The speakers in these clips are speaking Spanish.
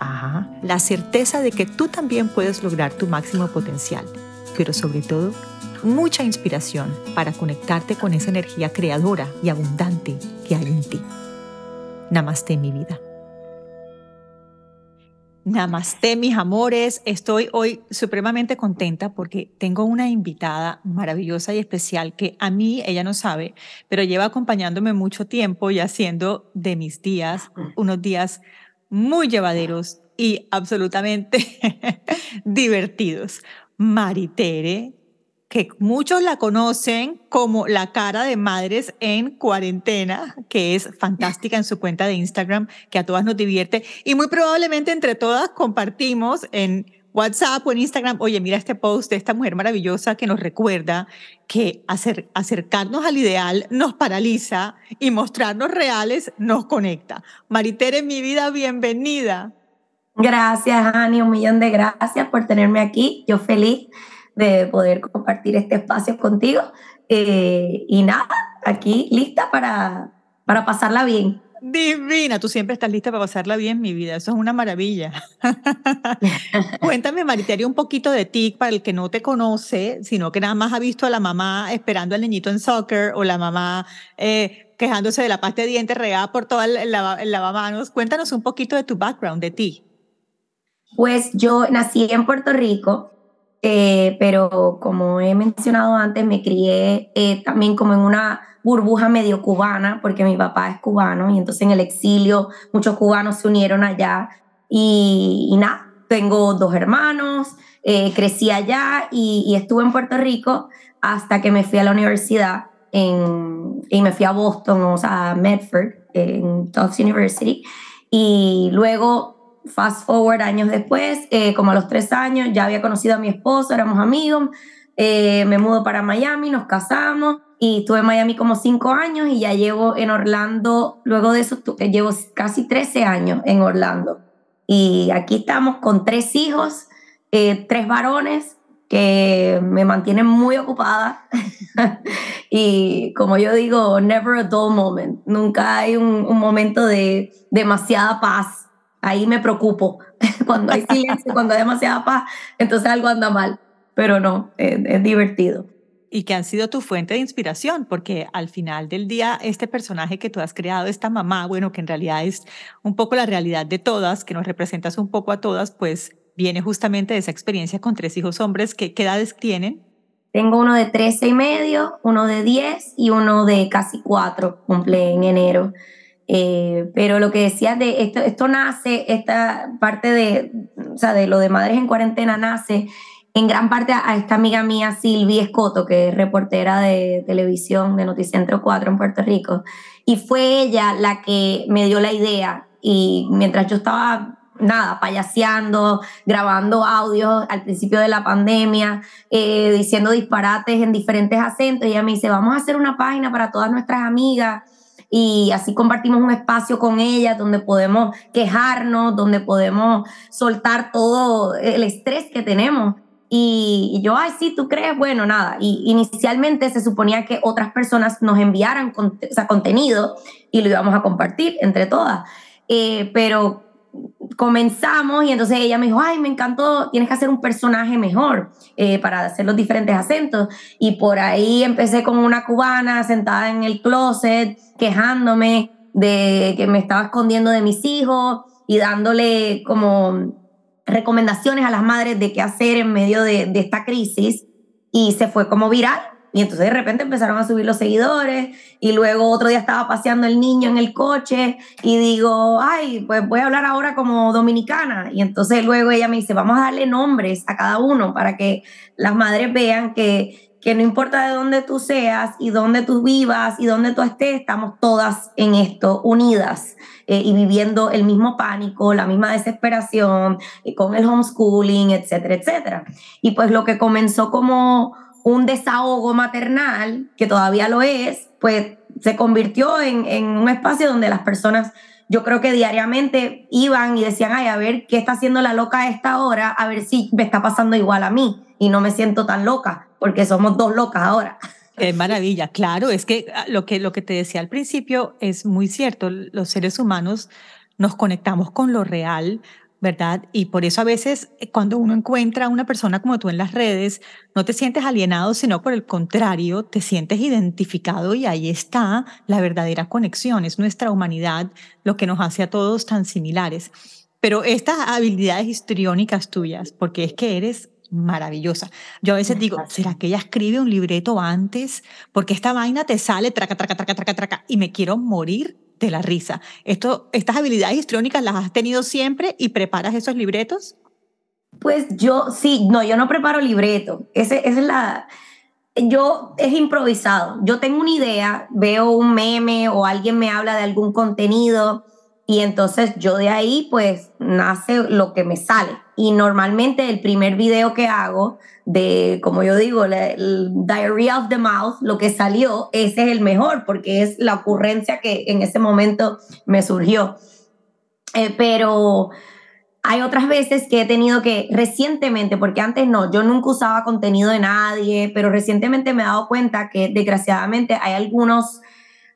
Ajá, la certeza de que tú también puedes lograr tu máximo potencial, pero sobre todo, mucha inspiración para conectarte con esa energía creadora y abundante que hay en ti. Namaste, mi vida. Namaste, mis amores. Estoy hoy supremamente contenta porque tengo una invitada maravillosa y especial que a mí ella no sabe, pero lleva acompañándome mucho tiempo y haciendo de mis días unos días muy llevaderos y absolutamente divertidos. Maritere, que muchos la conocen como la cara de madres en cuarentena, que es fantástica en su cuenta de Instagram, que a todas nos divierte y muy probablemente entre todas compartimos en WhatsApp o en Instagram, oye, mira este post de esta mujer maravillosa que nos recuerda que acercarnos al ideal nos paraliza y mostrarnos reales nos conecta. Maritere, mi vida, bienvenida. Gracias, Ani, un millón de gracias por tenerme aquí. Yo feliz de poder compartir este espacio contigo. Eh, y nada, aquí lista para, para pasarla bien. Divina, tú siempre estás lista para pasarla bien, mi vida. Eso es una maravilla. Cuéntame, Mariterio, un poquito de ti para el que no te conoce, sino que nada más ha visto a la mamá esperando al niñito en soccer o la mamá eh, quejándose de la pasta de dientes regada por todo el, lavamanos. Cuéntanos un poquito de tu background, de ti. Pues yo nací en Puerto Rico, eh, pero como he mencionado antes, me crié eh, también como en una burbuja medio cubana, porque mi papá es cubano y entonces en el exilio muchos cubanos se unieron allá y, nada, tengo dos hermanos, eh, crecí allá y, estuve en Puerto Rico hasta que me fui a la universidad en, y me fui a Boston, o sea, a Medford, en Tufts University. Y luego, fast forward años después, eh, como a los tres años, ya había conocido a mi esposo, éramos amigos, eh, me mudo para Miami, nos casamos y estuve en Miami como cinco años y ya llevo en Orlando, luego de eso eh, llevo casi 13 años en Orlando. Y aquí estamos con tres hijos, eh, tres varones que me mantienen muy ocupada. y como yo digo, never a dull moment. Nunca hay un, un momento de demasiada paz. Ahí me preocupo. cuando hay silencio, cuando hay demasiada paz, entonces algo anda mal. Pero no, es divertido y que han sido tu fuente de inspiración, porque al final del día, este personaje que tú has creado, esta mamá, bueno, que en realidad es un poco la realidad de todas, que nos representas un poco a todas, pues viene justamente de esa experiencia con tres hijos hombres. ¿Qué, qué edades tienen? Tengo uno de 13 y medio, uno de 10 y uno de casi 4, cumple en enero. Eh, pero lo que decías de esto, esto nace, esta parte de, o sea, de lo de Madres en Cuarentena nace en gran parte a esta amiga mía, Silvia Escoto, que es reportera de televisión de Noticentro 4 en Puerto Rico. Y fue ella la que me dio la idea. Y mientras yo estaba, nada, payaseando, grabando audios al principio de la pandemia, eh, diciendo disparates en diferentes acentos, ella me dice, vamos a hacer una página para todas nuestras amigas y así compartimos un espacio con ella donde podemos quejarnos, donde podemos soltar todo el estrés que tenemos. Y, yo, ay, sí, tú crees, bueno, nada. Y inicialmente se suponía que otras personas nos enviaran contenido y lo íbamos a compartir entre todas. Eh, pero comenzamos y entonces ella me dijo, ay, me encantó, tienes que hacer un personaje mejor eh, para hacer los diferentes acentos. Y por ahí empecé con una cubana sentada en el closet, quejándome de que me estaba escondiendo de mis hijos y dándole como recomendaciones a las madres de qué hacer en medio de, esta crisis y se fue como viral. Y entonces de repente empezaron a subir los seguidores y luego otro día estaba paseando el niño en el coche y digo, ay, pues voy a hablar ahora como dominicana. Y entonces luego ella me dice, vamos a darle nombres a cada uno para que las madres vean que, que no importa de dónde tú seas y dónde tú vivas y dónde tú estés, estamos todas en esto, unidas eh, y viviendo el mismo pánico, la misma desesperación, y con el homeschooling, etcétera, etcétera. Y pues lo que comenzó como un desahogo maternal, que todavía lo es, pues se convirtió en, en un espacio donde las personas yo creo que diariamente iban y decían, ay, a ver qué está haciendo la loca a esta hora, a ver si me está pasando igual a mí y no me siento tan loca, porque somos dos locas ahora. Qué maravilla, claro, es que ah, lo que, lo que te decía al principio es muy cierto, los seres humanos nos conectamos con lo real, ¿verdad? Y por eso a veces eh, cuando uno encuentra a una persona como tú en las redes, no te sientes alienado, sino por el contrario, te sientes identificado y ahí está la verdadera conexión, es nuestra humanidad lo que nos hace a todos tan similares. Pero estas habilidades histriónicas tuyas, porque es que eres maravillosa. Yo a veces digo, ¿será que ella escribe un libreto antes? Porque esta vaina te sale traca, traca, traca, traca, traca, y me quiero morir de la risa. Esto, ¿Estas habilidades histriónicas las has tenido siempre y preparas esos libretos? Pues yo sí, no, yo no preparo libreto. Ese, esa es la... Yo es improvisado. Yo tengo una idea, veo un meme o alguien me habla de algún contenido y entonces yo de ahí pues nace lo que me sale. Y normalmente el primer video que hago de, como yo digo, el Diarrhea of the Mouth, lo que salió, ese es el mejor porque es la ocurrencia que en ese momento me surgió. Eh, pero hay otras veces que he tenido que, recientemente, porque antes no, yo nunca usaba contenido de nadie, pero recientemente me he dado cuenta que desgraciadamente hay algunos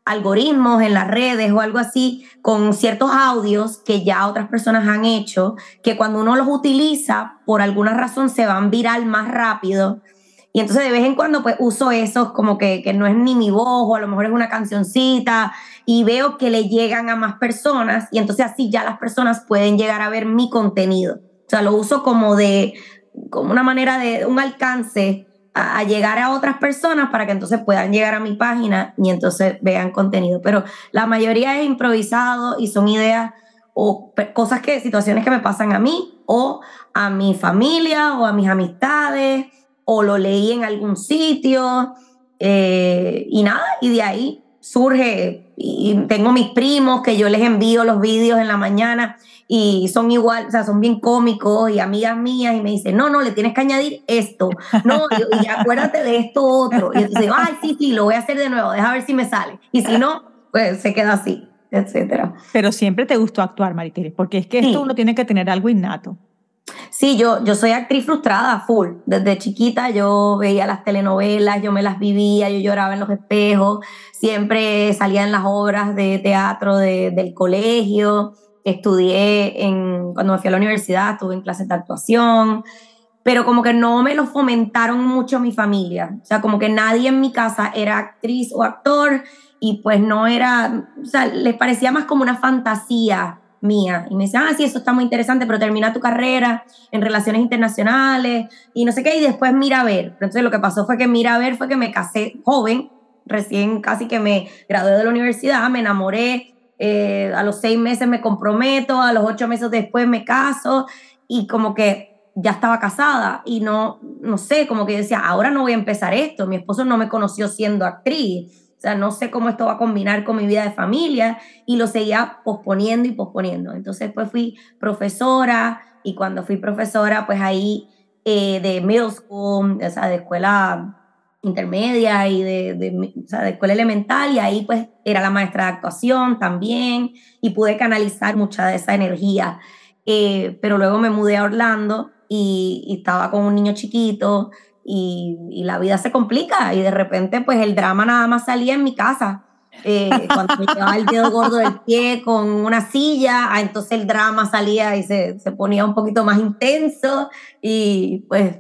algoritmos en las redes o algo así con ciertos audios que ya otras personas han hecho, que cuando uno los utiliza, por alguna razón se van viral más rápido. Y entonces de vez en cuando pues uso esos como que, que no es ni mi voz o a lo mejor es una cancioncita y veo que le llegan a más personas y entonces así ya las personas pueden llegar a ver mi contenido. O sea, lo uso como de, como una manera de un alcance a, llegar a otras personas para que entonces puedan llegar a mi página y entonces vean contenido. Pero la mayoría es improvisado y son ideas o cosas que, situaciones que me pasan a mí o a mi familia o a mis amistades o lo leí en algún sitio eh, y nada, y de ahí surge y tengo mis primos que yo les envío los vídeos en la mañana y son igual, o sea, son bien cómicos y amigas mías y me dicen, no, no, le tienes que añadir esto, no, y, acuérdate de esto otro. Y entonces digo, ay, sí, sí, lo voy a hacer de nuevo, deja ver si me sale. Y si no, pues se queda así, etcétera. Pero siempre te gustó actuar, Maritere, porque es que esto uno tiene que tener algo innato. Sí, yo, yo soy actriz frustrada, full. Desde chiquita yo veía las telenovelas, yo me las vivía, yo lloraba en los espejos, siempre salía en las obras de teatro del colegio estudié en, cuando me fui a la universidad, estuve en clases de actuación, pero como que no me lo fomentaron mucho mi familia. O sea, como que nadie en mi casa era actriz o actor y pues no era, o sea, les parecía más como una fantasía mía. Y me decían, ah, sí, eso está muy interesante, pero termina tu carrera en relaciones internacionales y no sé qué, y después mira a ver. Entonces lo que pasó fue que mira a ver fue que me casé joven, recién casi que me gradué de la universidad, me enamoré, eh, a los seis meses me comprometo, a los ocho meses después me caso y como que ya estaba casada y no, no sé, como que decía, ahora no voy a empezar esto, mi esposo no me conoció siendo actriz, o sea, no sé cómo esto va a combinar con mi vida de familia y lo seguía posponiendo y posponiendo. Entonces pues fui profesora y cuando fui profesora pues ahí eh, de middle school, o sea, de escuela intermedia y de, de, de, escuela elemental y ahí pues era la maestra de actuación también y pude canalizar mucha de esa energía. Eh, pero luego me mudé a Orlando y, estaba con un niño chiquito y, y, la vida se complica y de repente pues el drama nada más salía en mi casa. Eh, cuando me llevaba el dedo gordo del pie con una silla, ah, entonces el drama salía y se, se ponía un poquito más intenso y pues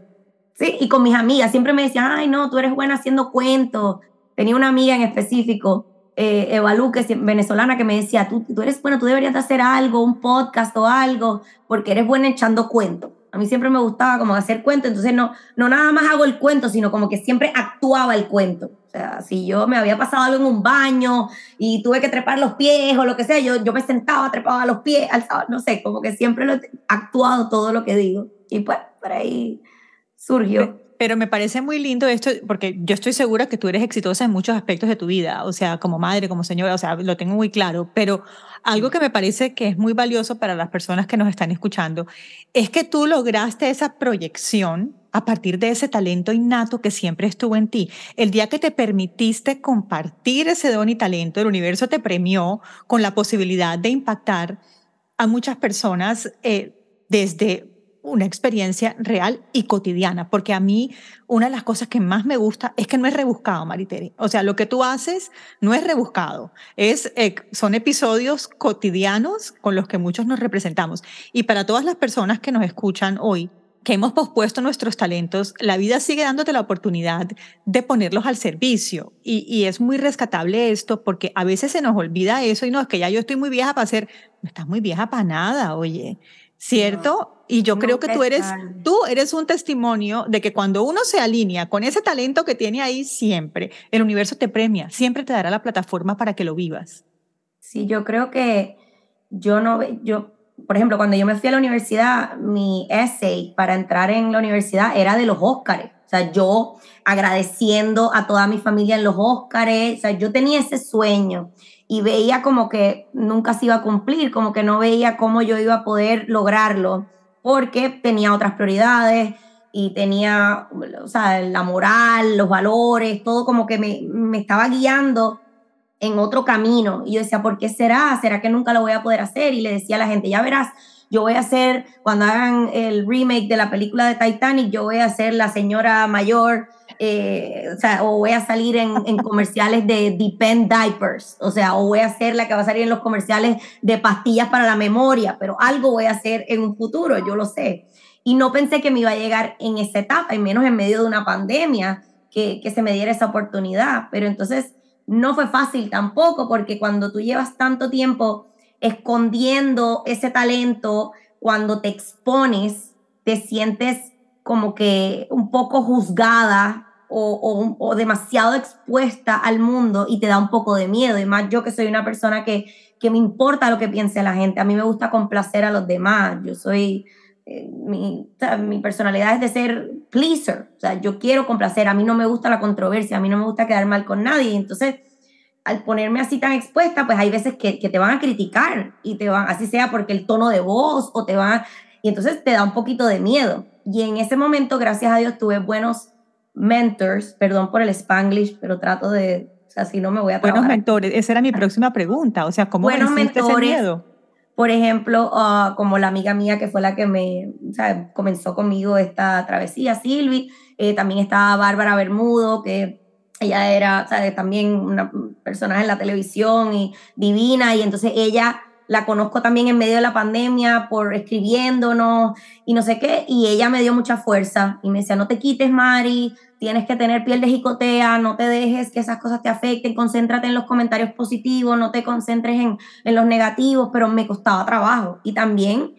Sí, y con mis amigas siempre me decían, ay, no, tú eres buena haciendo cuentos. Tenía una amiga en específico, eh, Eva Luque, venezolana, que me decía, tú, tú eres buena, tú deberías de hacer algo, un podcast o algo, porque eres buena echando cuentos. A mí siempre me gustaba como hacer cuentos, entonces no, no nada más hago el cuento, sino como que siempre actuaba el cuento. O sea, si yo me había pasado algo en un baño y tuve que trepar los pies o lo que sea, yo, yo me sentaba, trepaba los pies, alzaba, no sé, como que siempre lo he actuado todo lo que digo. Y pues por ahí surgió. pero me parece muy lindo esto, porque yo estoy segura que tú eres exitosa en muchos aspectos de tu vida, o sea, como madre, como señora, o sea, lo tengo muy claro, pero algo que me parece que es muy valioso para las personas que nos están escuchando es que tú lograste esa proyección a partir de ese talento innato que siempre estuvo en ti. El día que te permitiste compartir ese don y talento, el universo te premió con la posibilidad de impactar a muchas personas eh, desde una experiencia real y cotidiana, porque a mí una de las cosas que más me gusta es que no es rebuscado, Maritere. O sea, lo que tú haces no es rebuscado, es, eh, son episodios cotidianos con los que muchos nos representamos. Y para todas las personas que nos escuchan hoy, que hemos pospuesto nuestros talentos, la vida sigue dándote la oportunidad de ponerlos al servicio. Y, y, es muy rescatable esto porque a veces se nos olvida eso y no, es que ya yo estoy muy vieja para hacer, no estás muy vieja para nada, oye. ¿Cierto? y yo creo que tú eres, tú eres un testimonio de que cuando uno se alinea con ese talento que tiene ahí siempre, el universo te premia, siempre te dará la plataforma para que lo vivas. Sí, yo creo que yo no, yo, por ejemplo, cuando yo me fui a la universidad, mi essay para entrar en la universidad era de los Óscares. O sea, yo agradeciendo a toda mi familia en los Óscares, o sea, yo tenía ese sueño y veía como que nunca se iba a cumplir, como que no veía cómo yo iba a poder lograrlo, porque tenía otras prioridades y tenía, o sea, la moral, los valores, todo como que me, me estaba guiando en otro camino. Y yo decía, ¿por qué será? ¿Será que nunca lo voy a poder hacer? Y le decía a la gente, ya verás, yo voy a hacer, cuando hagan el remake de la película de Titanic, yo voy a ser la señora mayor eh, o sea, o voy a salir en, en, comerciales de Depend Diapers, o sea, o voy a ser la que va a salir en los comerciales de pastillas para la memoria, pero algo voy a hacer en un futuro, yo lo sé. Y no pensé que me iba a llegar en esa etapa, y menos en medio de una pandemia, que, que se me diera esa oportunidad. Pero entonces no fue fácil tampoco, porque cuando tú llevas tanto tiempo escondiendo ese talento, cuando te expones, te sientes como que un poco juzgada o, demasiado expuesta al mundo y te da un poco de miedo. Y más yo que soy una persona que, que me importa lo que piense la gente. A mí me gusta complacer a los demás. Yo soy, eh, mi, mi, personalidad es de ser pleaser. O sea, yo quiero complacer. A mí no me gusta la controversia. A mí no me gusta quedar mal con nadie. Entonces, al ponerme así tan expuesta, pues hay veces que, que te van a criticar y te van, así sea porque el tono de voz o te van, y entonces te da un poquito de miedo. Y en ese momento, gracias a Dios, tuve buenos mentors, perdón por el spanglish, pero trato de, o sea, si no me voy a Buenos mentores, esa era mi próxima pregunta, o sea, ¿cómo buenos mentores, ese miedo? Por ejemplo, uh, como la amiga mía que fue la que me, o sea, comenzó conmigo esta travesía, Silvi, eh, también estaba Bárbara Bermudo, que ella era, también una personaje en la televisión y divina, y entonces ella la conozco también en medio de la pandemia por escribiéndonos y no sé qué, y ella me dio mucha fuerza y me decía, no te quites, Mari, tienes que tener piel de jicotea, no te dejes que esas cosas te afecten, concéntrate en los comentarios positivos, no te concentres en, en los negativos, pero me costaba trabajo. Y también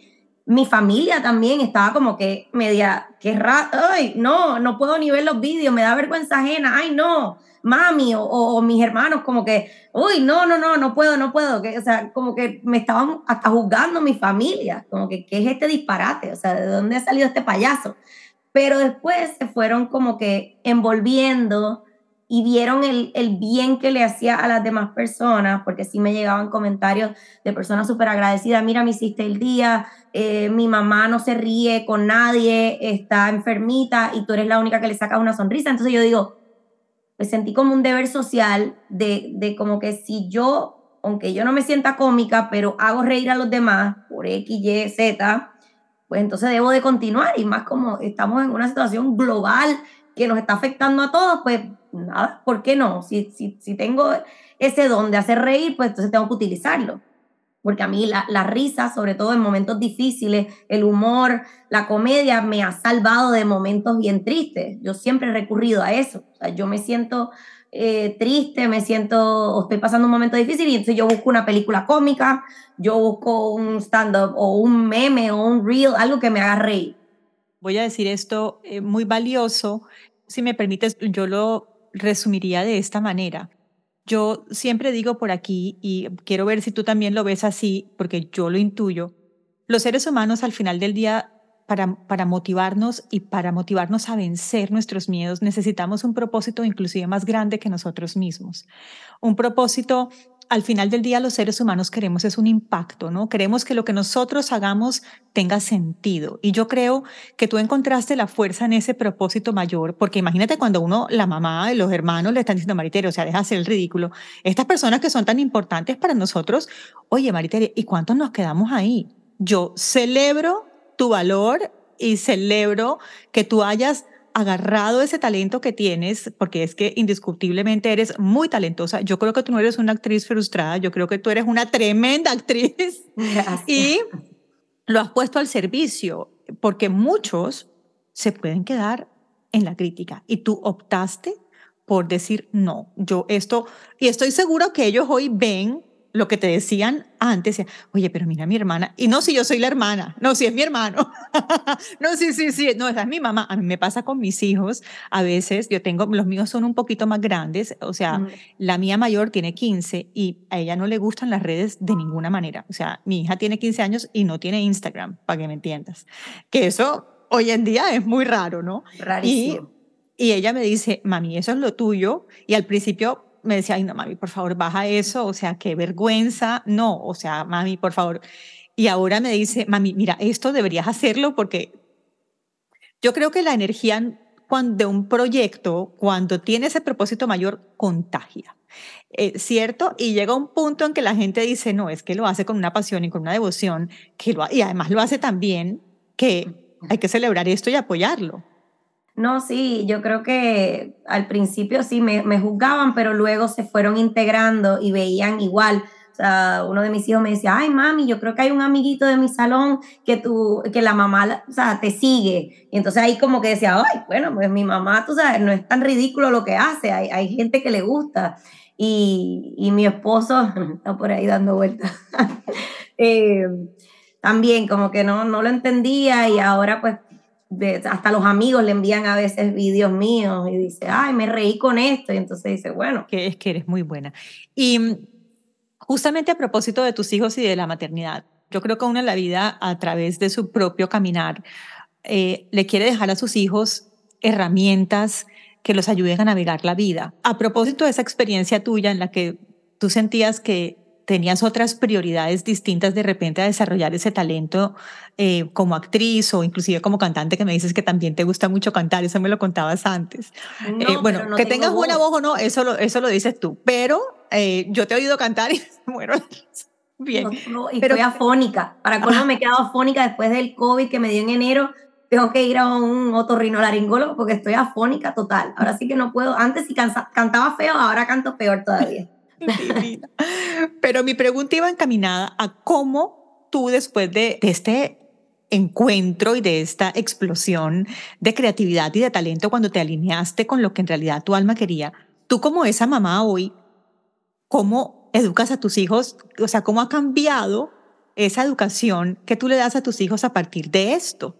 mi familia también estaba como que media, qué raro, ay, no, no puedo ni ver los vídeos, me da vergüenza ajena, ay, no, mami o, mis hermanos como que, uy, no, no, no, no puedo, no puedo, que, o sea, como que me estaban hasta juzgando mi familia, como que, ¿qué es este disparate? O sea, ¿de dónde ha salido este payaso? Pero después se fueron como que envolviendo y vieron el, el, bien que le hacía a las demás personas, porque sí me llegaban comentarios de personas súper agradecidas, mira, me hiciste el día, eh, mi mamá no se ríe con nadie, está enfermita y tú eres la única que le saca una sonrisa. Entonces yo digo, me sentí como un deber social de, de como que si yo, aunque yo no me sienta cómica, pero hago reír a los demás por X, Y, Z, pues entonces debo de continuar y más como estamos en una situación global que nos está afectando a todos, pues nada, ¿por qué no? Si, si, si tengo ese don de hacer reír, pues entonces tengo que utilizarlo porque a mí la, la, risa, sobre todo en momentos difíciles, el humor, la comedia me ha salvado de momentos bien tristes. Yo siempre he recurrido a eso. O sea, yo me siento eh, triste, me siento, estoy pasando un momento difícil y entonces yo busco una película cómica, yo busco un stand-up o un meme o un reel, algo que me haga reír. Voy a decir esto eh, muy valioso. Si me permites, yo lo resumiría de esta manera yo siempre digo por aquí, y quiero ver si tú también lo ves así, porque yo lo intuyo, los seres humanos al final del día para, para motivarnos y para motivarnos a vencer nuestros miedos necesitamos un propósito inclusive más grande que nosotros mismos. Un propósito al final del día los seres humanos queremos es un impacto, ¿no? Queremos que lo que nosotros hagamos tenga sentido. Y yo creo que tú encontraste la fuerza en ese propósito mayor, porque imagínate cuando uno, la mamá, los hermanos le están diciendo, Maritere, o sea, deja hacer el ridículo. Estas personas que son tan importantes para nosotros, oye, Maritere, ¿y cuántos nos quedamos ahí? Yo celebro tu valor y celebro que tú hayas agarrado ese talento que tienes, porque es que indiscutiblemente eres muy talentosa. Yo creo que tú no eres una actriz frustrada, yo creo que tú eres una tremenda actriz. Y lo has puesto al servicio, porque muchos se pueden quedar en la crítica y tú optaste por decir no, yo esto, y estoy seguro que ellos hoy ven lo que te decían antes, oye, pero mira mi hermana, y no si yo soy la hermana, no si es mi hermano, no, sí, sí, sí, no, esa es mi mamá, a mí me pasa con mis hijos, a veces yo tengo, los míos son un poquito más grandes, o sea, mm. la mía mayor tiene 15 y a ella no le gustan las redes de ninguna manera, o sea, mi hija tiene 15 años y no tiene Instagram, para que me entiendas, que eso hoy en día es muy raro, ¿no? Rarísimo. Y, y ella me dice, mami, eso es lo tuyo, y al principio me decía, ay, no, mami, por favor, baja eso, o sea, qué vergüenza, no, o sea, mami, por favor. Y ahora me dice, mami, mira, esto deberías hacerlo porque yo creo que la energía de un proyecto, cuando tiene ese propósito mayor, contagia. Eh, ¿Cierto? Y llega un punto en que la gente dice, no, es que lo hace con una pasión y con una devoción, que lo, y además lo hace tan bien que hay que celebrar esto y apoyarlo. No, sí, yo creo que al principio sí me, me, juzgaban, pero luego se fueron integrando y veían igual. O sea, uno de mis hijos me decía, ay, mami, yo creo que hay un amiguito de mi salón que, tú, que la mamá, o sea, te sigue. Y entonces ahí como que decía, ay, bueno, pues mi mamá, tú sabes, no es tan ridículo lo que hace, hay, hay gente que le gusta. Y, y mi esposo está por ahí dando vueltas. eh, también como que no, no lo entendía y ahora pues hasta los amigos le envían a veces vídeos míos y dice, ay, me reí con esto. Y entonces dice, bueno. Que es que eres muy buena. Y mm, justamente a propósito de tus hijos y de la maternidad, yo creo que uno en la vida, a través de su propio caminar, eh, le quiere dejar a sus hijos herramientas que los ayuden a navegar la vida. A propósito de esa experiencia tuya en la que tú sentías que tenías otras prioridades distintas de repente a desarrollar ese talento eh, como actriz o inclusive como cantante, que me dices que también te gusta mucho cantar, eso me lo contabas antes. Eh, bueno, que tengas buena voz o no, eso lo, eso lo dices tú, pero eh, yo te he oído cantar y bueno, bien. y pero, estoy afónica, para colmo me he quedado afónica después del COVID que me dio en enero, tengo que ir a un otorrinolaringólogo porque estoy afónica total. Ahora sí que no puedo. Antes sí cantaba feo, ahora canto peor todavía. Pero mi pregunta iba encaminada a cómo tú después de, este encuentro y de esta explosión de creatividad y de talento cuando te alineaste con lo que en realidad tu alma quería, tú como esa mamá hoy, ¿cómo educas a tus hijos? O sea, ¿cómo ha cambiado esa educación que tú le das a tus hijos a partir de esto?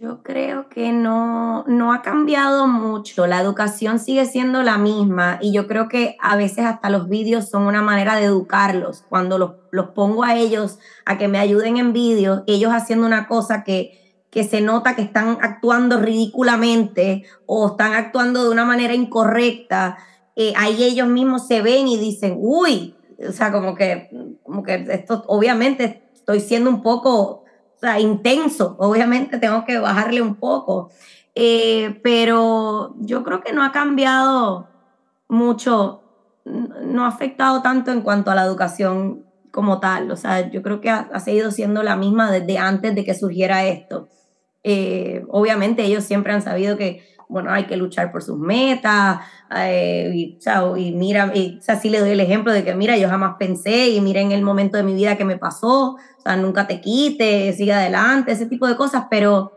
Yo creo que no, no ha cambiado mucho, la educación sigue siendo la misma y yo creo que a veces hasta los vídeos son una manera de educarlos. Cuando los, los pongo a ellos a que me ayuden en vídeos, ellos haciendo una cosa que, que se nota que están actuando ridículamente o están actuando de una manera incorrecta, eh, ahí ellos mismos se ven y dicen, uy, o sea, como que, como que esto obviamente estoy siendo un poco o sea, intenso. Obviamente tengo que bajarle un poco. Eh, pero yo creo que no ha cambiado mucho, no ha afectado tanto en cuanto a la educación como tal. O sea, yo creo que ha, seguido siendo la misma desde antes de que surgiera esto. Eh, obviamente ellos siempre han sabido que, bueno, hay que luchar por sus metas, eh, y, y, mira, y, o sea, sí le doy el ejemplo de que, mira, yo jamás pensé y miren el momento de mi vida que me pasó, o sea, nunca te quites, sigue adelante, ese tipo de cosas, pero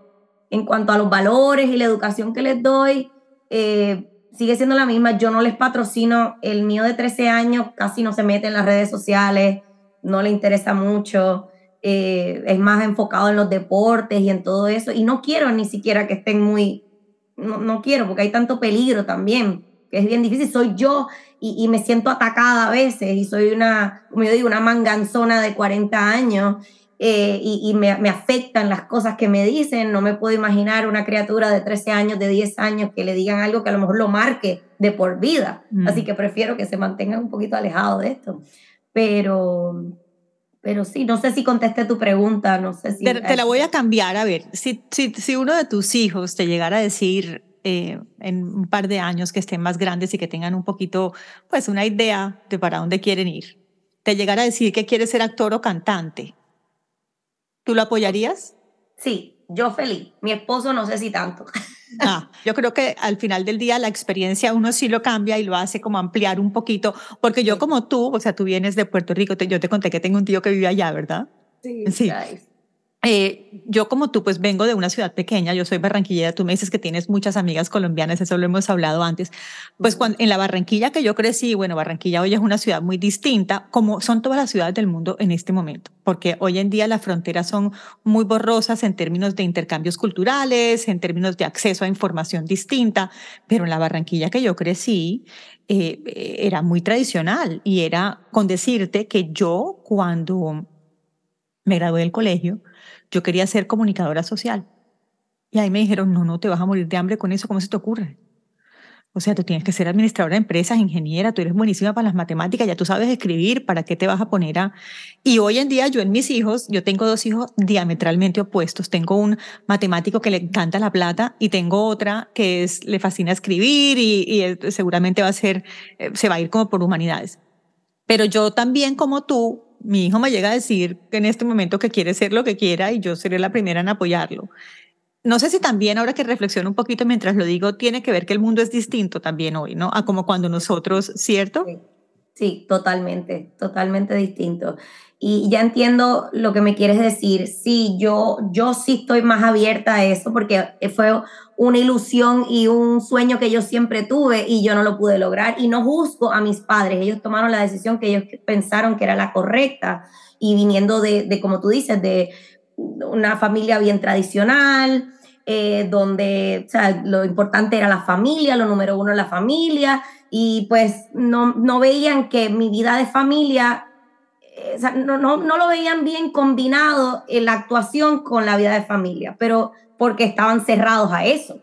en cuanto a los valores y la educación que les doy, eh, sigue siendo la misma. Yo no les patrocino, el mío de 13 años casi no se mete en las redes sociales, no le interesa mucho, eh, es más enfocado en los deportes y en todo eso, y no quiero ni siquiera que estén muy, no, no quiero, porque hay tanto peligro también, que es bien difícil, soy yo y, me siento atacada a veces y soy una, como yo digo, una manganzona de 40 años. eh, y, me, me, afectan las cosas que me dicen. No me puedo imaginar una criatura de 13 años, de 10 años, que le digan algo que a lo mejor lo marque de por vida. Mm. Así que prefiero que se mantengan un poquito alejados de esto. Pero, pero sí, no sé si contesté tu pregunta, no sé si... Te, la voy a cambiar, a ver, si, si, si uno de tus hijos te llegara a decir eh, en un par de años que estén más grandes y que tengan un poquito, pues una idea de para dónde quieren ir, te llegara a decir que quiere ser actor o cantante, ¿tú lo apoyarías? Sí, yo feliz. Mi esposo no sé si tanto. Ah, yo creo que al final del día la experiencia uno sí lo cambia y lo hace como ampliar un poquito, porque yo como tú, o sea, tú vienes de Puerto Rico, yo te conté que tengo un tío que vive allá, ¿verdad? Sí. sí. Eh, yo como tú, pues vengo de una ciudad pequeña, yo soy barranquillera, tú me dices que tienes muchas amigas colombianas, eso lo hemos hablado antes. Pues cuando, en la Barranquilla que yo crecí, bueno, Barranquilla hoy es una ciudad muy distinta, como son todas las ciudades del mundo en este momento, porque hoy en día las fronteras son muy borrosas en términos de intercambios culturales, en términos de acceso a información distinta, pero en la Barranquilla que yo crecí eh, era muy tradicional y era con decirte que yo cuando me gradué del colegio, yo quería ser comunicadora social. Y ahí me dijeron, no, no, te vas a morir de hambre con eso, ¿cómo se te ocurre? O sea, tú tienes que ser administradora de empresas, ingeniera, tú eres buenísima para las matemáticas, ya tú sabes escribir, ¿para qué te vas a poner a...? Y hoy en día yo en mis hijos, yo tengo dos hijos diametralmente opuestos. Tengo un matemático que le encanta la plata y tengo otra que es, le fascina escribir y, y seguramente va a ser, eh, se va a ir como por humanidades. Pero yo también como tú mi hijo me llega a decir que en este momento que quiere ser lo que quiera y yo seré la primera en apoyarlo. No sé si también ahora que reflexiono un poquito mientras lo digo, tiene que ver que el mundo es distinto también hoy, ¿no? A como cuando nosotros, ¿cierto? Sí, totalmente, totalmente distinto. Y ya entiendo lo que me quieres decir. Sí, yo, yo sí estoy más abierta a eso porque fue una ilusión y un sueño que yo siempre tuve y yo no lo pude lograr. Y no juzgo a mis padres, ellos tomaron la decisión que ellos pensaron que era la correcta y viniendo de, de como tú dices, de una familia bien tradicional, eh, donde o sea, lo importante era la familia, lo número uno la familia, y pues no, no veían que mi vida de familia, eh, o sea, no, no, no, lo veían bien combinado en la actuación con la vida de familia, pero porque estaban cerrados a eso.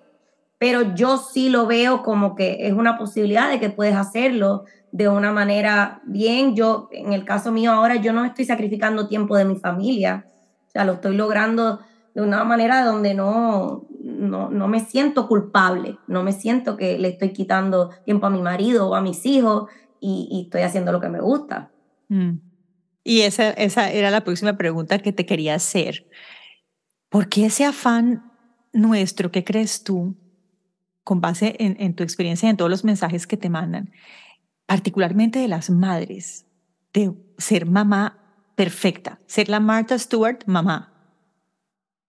Pero yo sí lo veo como que es una posibilidad de que puedes hacerlo de una manera bien. Yo, en el caso mío ahora, yo no estoy sacrificando tiempo de mi familia. O sea, lo estoy logrando de una manera donde no, no, no me siento culpable, no me siento que le estoy quitando tiempo a mi marido o a mis hijos y, estoy haciendo lo que me gusta. Mm. Y esa, esa era la próxima pregunta que te quería hacer. ¿Por qué ese afán nuestro, ¿qué crees tú, con base en, tu experiencia, en todos los mensajes que te mandan, particularmente de las madres, de ser mamá perfecta, ser la Martha Stewart mamá?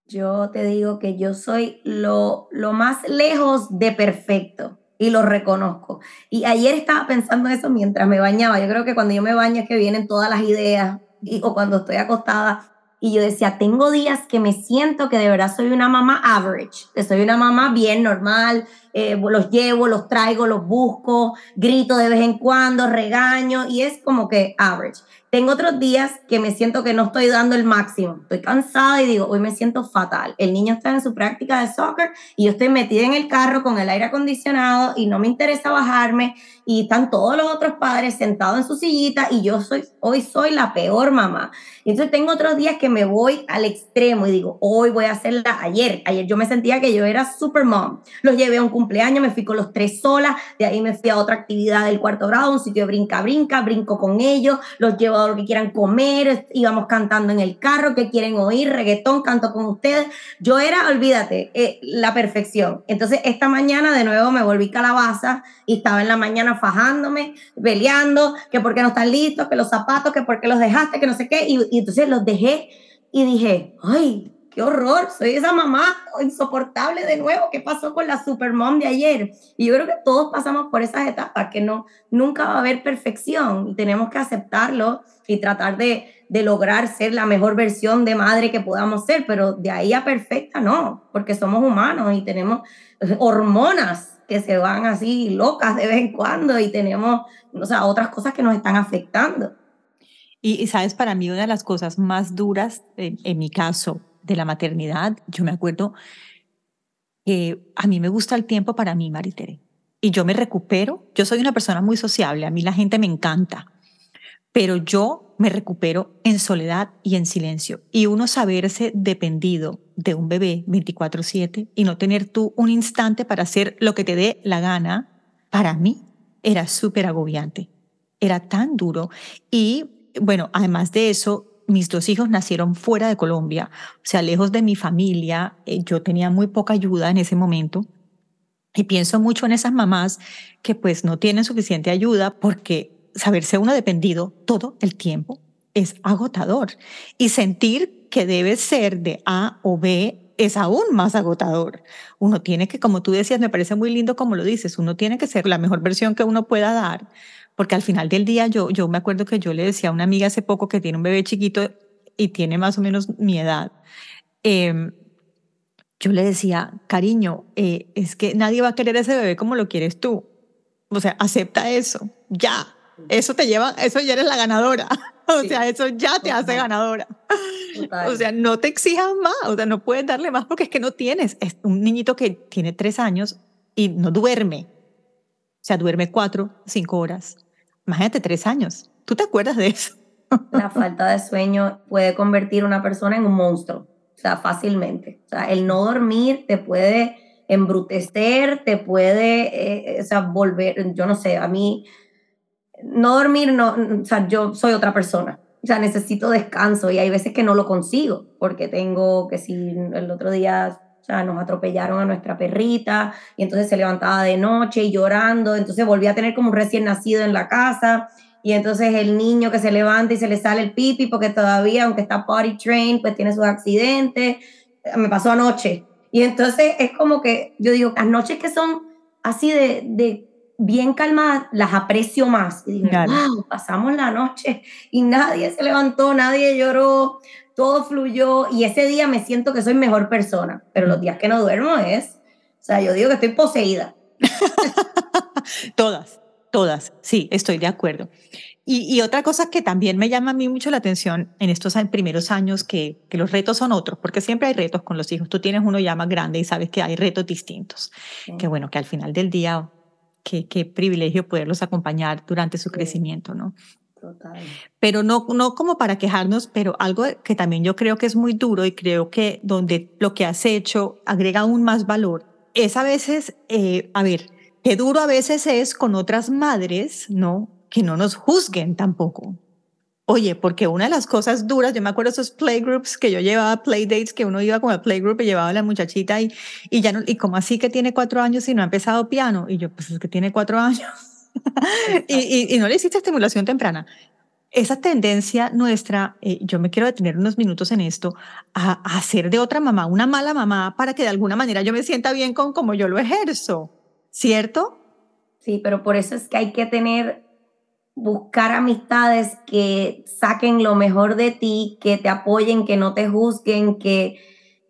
Yo te digo que yo soy lo, lo más lejos de perfecto y lo reconozco. Y ayer estaba pensando eso mientras me bañaba. Yo creo que cuando yo me baño es que vienen todas las ideas y, o cuando estoy acostada y yo decía, tengo días que me siento que de verdad soy una mamá average, que soy una mamá bien normal, eh, los llevo, los traigo, los busco, grito de vez en cuando, regaño y es como que average. Tengo otros días que me siento que no estoy dando el máximo. Estoy cansada y digo, hoy me siento fatal. El niño está en su práctica de soccer y yo estoy metida en el carro con el aire acondicionado y no me interesa bajarme y están todos los otros padres sentados en su sillita y yo soy hoy soy la peor mamá. entonces tengo otros días que me voy al extremo y digo, hoy voy a hacerla ayer. Ayer yo me sentía que yo era super mom. Los llevé a un cumpleaños, me fui con los tres solas, de ahí me fui a otra actividad del cuarto grado, un sitio de brinca brinca, brinco con ellos, los llevo lo que quieran comer, íbamos cantando en el carro, que quieren oír, reggaetón, canto con ustedes. Yo era, olvídate, eh, la perfección. Entonces, esta mañana de nuevo me volví calabaza y estaba en la mañana fajándome, peleando, que por qué no están listos, que los zapatos, que por qué los dejaste, que no sé qué. Y entonces los dejé y dije, ay, qué horror, soy esa mamá insoportable de nuevo, ¿qué pasó con la supermom de ayer? Y yo creo que todos pasamos por esas etapas, que no, nunca va a haber perfección y tenemos que aceptarlo y tratar de, de lograr ser la mejor versión de madre que podamos ser, pero de ahí a perfecta no, porque somos humanos y tenemos hormonas que se van así locas de vez en cuando y tenemos, o sea, otras cosas que nos están afectando. Y, sabes, para mí una de las cosas más duras, en, mi caso, de la maternidad, yo me acuerdo que a mí me gusta el tiempo para mí, Maritere. Y yo me recupero. Yo soy una persona muy sociable, a mí la gente me encanta, pero yo me recupero en soledad y en silencio. Y uno saberse dependido de un bebé 24/7 y no tener tú un instante para hacer lo que te dé la gana, para mí era súper agobiante. Era tan duro. Y bueno, además de eso, mis dos hijos nacieron fuera de Colombia, o sea, lejos de mi familia. Eh, yo tenía muy poca ayuda en ese momento. Y pienso mucho en esas mamás que pues no tienen suficiente ayuda porque saberse uno dependido todo el tiempo es agotador. Y sentir que debe ser de A o B es aún más agotador. Uno tiene que, como tú decías, me parece muy lindo como lo dices, uno tiene que ser la mejor versión que uno pueda dar porque al final del día yo, yo me acuerdo que yo le decía a una amiga hace poco que tiene un bebé chiquito y tiene más o menos mi edad. Em, yo le decía, cariño, eh, es que nadie va a querer ese bebé como lo quieres tú. O sea, acepta eso, ya. Eso te lleva, eso ya eres la ganadora. O sea, eso ya te hace ganadora. O sea, no te exijas más, o sea, no puedes darle más porque es que no tienes. Es un niñito que tiene tres años y no duerme. O sea, duerme cuatro, cinco horas. Imagínate, tres años. ¿Tú te acuerdas de eso? La falta de sueño puede convertir a una persona en un monstruo, o sea, fácilmente. O sea, el no dormir te puede embrutecer, te puede, eh, o sea, volver, yo no sé, a mí, no dormir, no, o sea, yo soy otra persona. O sea, necesito descanso y hay veces que no lo consigo porque tengo que si el otro día sea, nos atropellaron a nuestra perrita y entonces se levantaba de noche y llorando, entonces volvía a tener como un recién nacido en la casa y entonces el niño que se levanta y se le sale el pipi porque todavía, aunque está potty trained, pues tiene sus accidentes. Me pasó anoche. Y entonces es como que yo digo, las noches que son así de, de bien calmadas, las aprecio más. Y digo, wow, pasamos la noche y nadie se levantó, nadie lloró, todo fluyó y ese día me siento que soy mejor persona, pero los días que no duermo es, o sea, yo digo que estoy poseída. todas, todas, sí, estoy de acuerdo. Y, otra cosa que también me llama a mí mucho la atención en estos primeros años, que, que los retos son otros, porque siempre hay retos con los hijos. Tú tienes uno ya más grande y sabes que hay retos distintos. Que bueno, que al final del día, qué, qué privilegio poderlos acompañar durante su crecimiento, ¿no? Pero no, no como para quejarnos, pero algo que también yo creo que es muy duro y creo que donde lo que has hecho agrega aún más valor es a veces, eh, a ver, qué duro a veces es con otras madres, ¿no? Que no nos juzguen tampoco. Oye, porque una de las cosas duras, yo me acuerdo esos playgroups que yo llevaba, playdates, que uno iba con el playgroup y llevaba a la muchachita y, y ya no, y como así que tiene cuatro años y no ha empezado piano. Y yo, pues es que tiene cuatro años y, no le hiciste estimulación temprana. Esa tendencia nuestra, eh, yo me quiero detener unos minutos en esto, a, hacer de otra mamá una mala mamá para que de alguna manera yo me sienta bien con como yo lo ejerzo, ¿cierto? Sí, pero por eso es que hay que tener, buscar amistades que saquen lo mejor de ti, que te apoyen, que no te juzguen, que,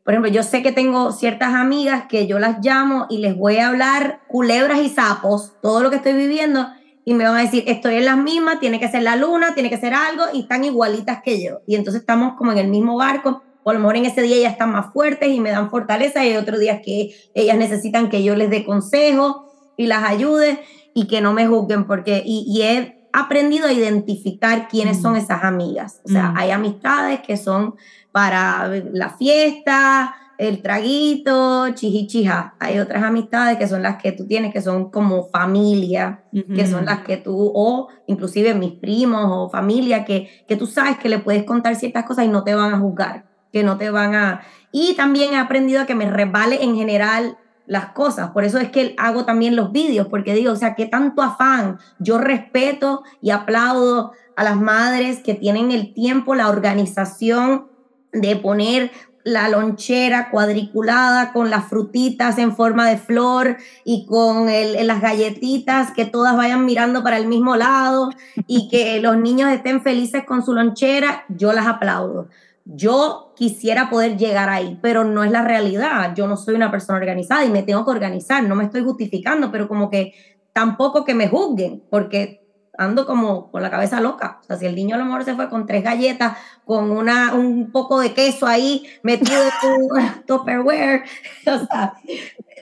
por ejemplo, yo sé que tengo ciertas amigas que yo las llamo y les voy a hablar culebras y sapos, todo lo que estoy viviendo, y me van a decir, estoy en las mismas, tiene que ser la luna, tiene que ser algo, y están igualitas que yo. Y entonces estamos como en el mismo barco, o a lo mejor en ese día ellas están más fuertes y me dan fortaleza, y hay otros días que ellas necesitan que yo les dé consejo y las ayude y que no me juzguen, porque, y, he aprendido a identificar quiénes son mm. esas amigas. O sea, mm. hay amistades que son para la fiesta, el traguito, chihichija. Hay otras amistades que son las que tú tienes, que son como familia, que son las que tú, o inclusive mis primos o familia, que, que tú sabes que le puedes contar ciertas cosas y no te van a juzgar, que no te van a... Y también he aprendido a que me resbale en general las cosas. Por eso es que hago también los vídeos, porque digo, o sea, qué tanto afán. Yo respeto y aplaudo a las madres que tienen el tiempo, la organización de poner la lonchera cuadriculada con las frutitas en forma de flor y con las galletitas, que todas vayan mirando para el mismo lado y que los niños estén felices con su lonchera, yo las aplaudo. Yo quisiera poder llegar ahí, pero no es la realidad. Yo no soy una persona organizada y me tengo que organizar, no me estoy justificando, pero como que tampoco que me juzguen, porque ando como con la cabeza loca. O sea, si el niño a lo mejor se fue con tres galletas, con una, un poco de queso ahí metido en tu Tupperware, o sea,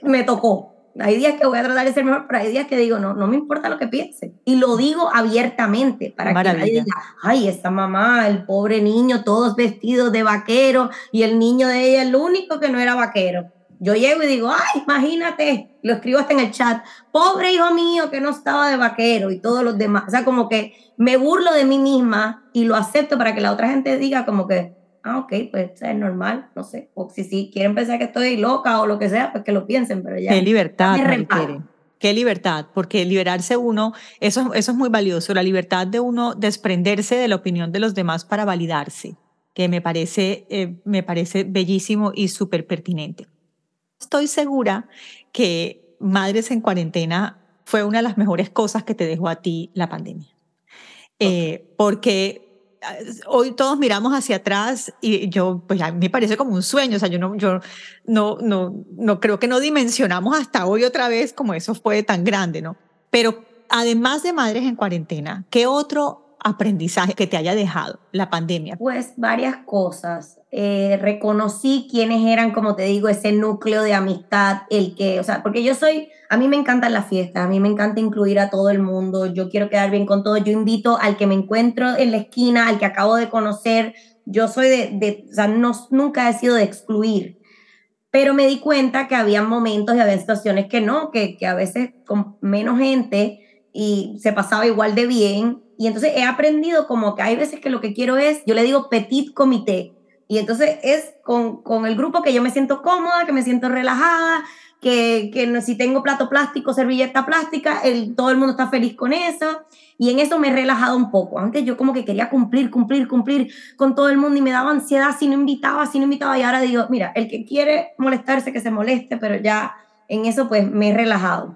me tocó. Hay días que voy a tratar de ser mejor, pero hay días que digo, no, no me importa lo que piense. Y lo digo abiertamente para que nadie diga, ay, esta mamá, el pobre niño, todos vestidos de vaquero y el niño de ella, el único que no era vaquero. Yo llego y digo, ay, imagínate, lo escribo hasta en el chat, pobre hijo mío que no estaba de vaquero y todos los demás. O sea, como que me burlo de mí misma y lo acepto para que la otra gente diga como que, ah, ok, pues es normal, no sé. O si sí quieren pensar que estoy loca o lo que sea, pues que lo piensen, pero ya. Qué libertad, Qué libertad, porque liberarse uno, eso, eso es muy valioso, la libertad de uno desprenderse de la opinión de los demás para validarse, que me parece, eh, me parece bellísimo y súper pertinente. Estoy segura que Madres en Cuarentena fue una de las mejores cosas que te dejó a ti la pandemia. Eh, porque ah, hoy todos miramos hacia atrás y yo, pues a mí me parece como un sueño, o sea, yo no, yo no, no, no creo que no dimensionamos hasta hoy otra vez como eso fue tan grande, ¿no? Pero además de Madres en Cuarentena, ¿qué otro aprendizaje que te haya dejado la pandemia? Pues varias cosas. Eh, reconocí quiénes eran, como te digo, ese núcleo de amistad, el que, o sea, porque yo soy, a mí me encantan las fiestas, a mí me encanta incluir a todo el mundo, yo quiero quedar bien con todo, yo invito al que me encuentro en la esquina, al que acabo de conocer, yo soy de, de o sea, no, nunca he sido de excluir, pero me di cuenta que había momentos y había situaciones que no, que, que a veces con menos gente y se pasaba igual de bien y entonces he aprendido como que hay veces que lo que quiero es, yo le digo petit comité. Y entonces es con, con el grupo que yo me siento cómoda, que me siento relajada, que, que si tengo plato plástico, servilleta plástica, el, todo el mundo está feliz con eso. Y en eso me he relajado un poco. Antes yo como que quería cumplir, cumplir, cumplir con todo el mundo y me daba ansiedad si no invitaba, si no invitaba. Y ahora digo, mira, el que quiere molestarse, que se moleste, pero ya en eso pues me he relajado.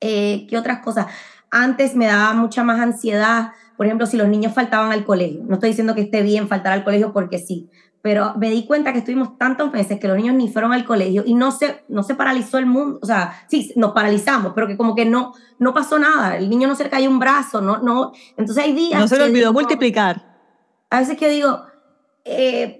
Eh, ¿Qué otras cosas? Antes me daba mucha más ansiedad, por ejemplo, si los niños faltaban al colegio. No estoy diciendo que esté bien faltar al colegio porque sí, pero me di cuenta que estuvimos tantos meses que los niños ni fueron al colegio y no se, no se paralizó el mundo. O sea, sí, nos paralizamos, pero que como que no, no pasó nada. El niño no se le cayó un brazo, no, no. Entonces hay días. No se le olvidó multiplicar. A veces que digo, eh,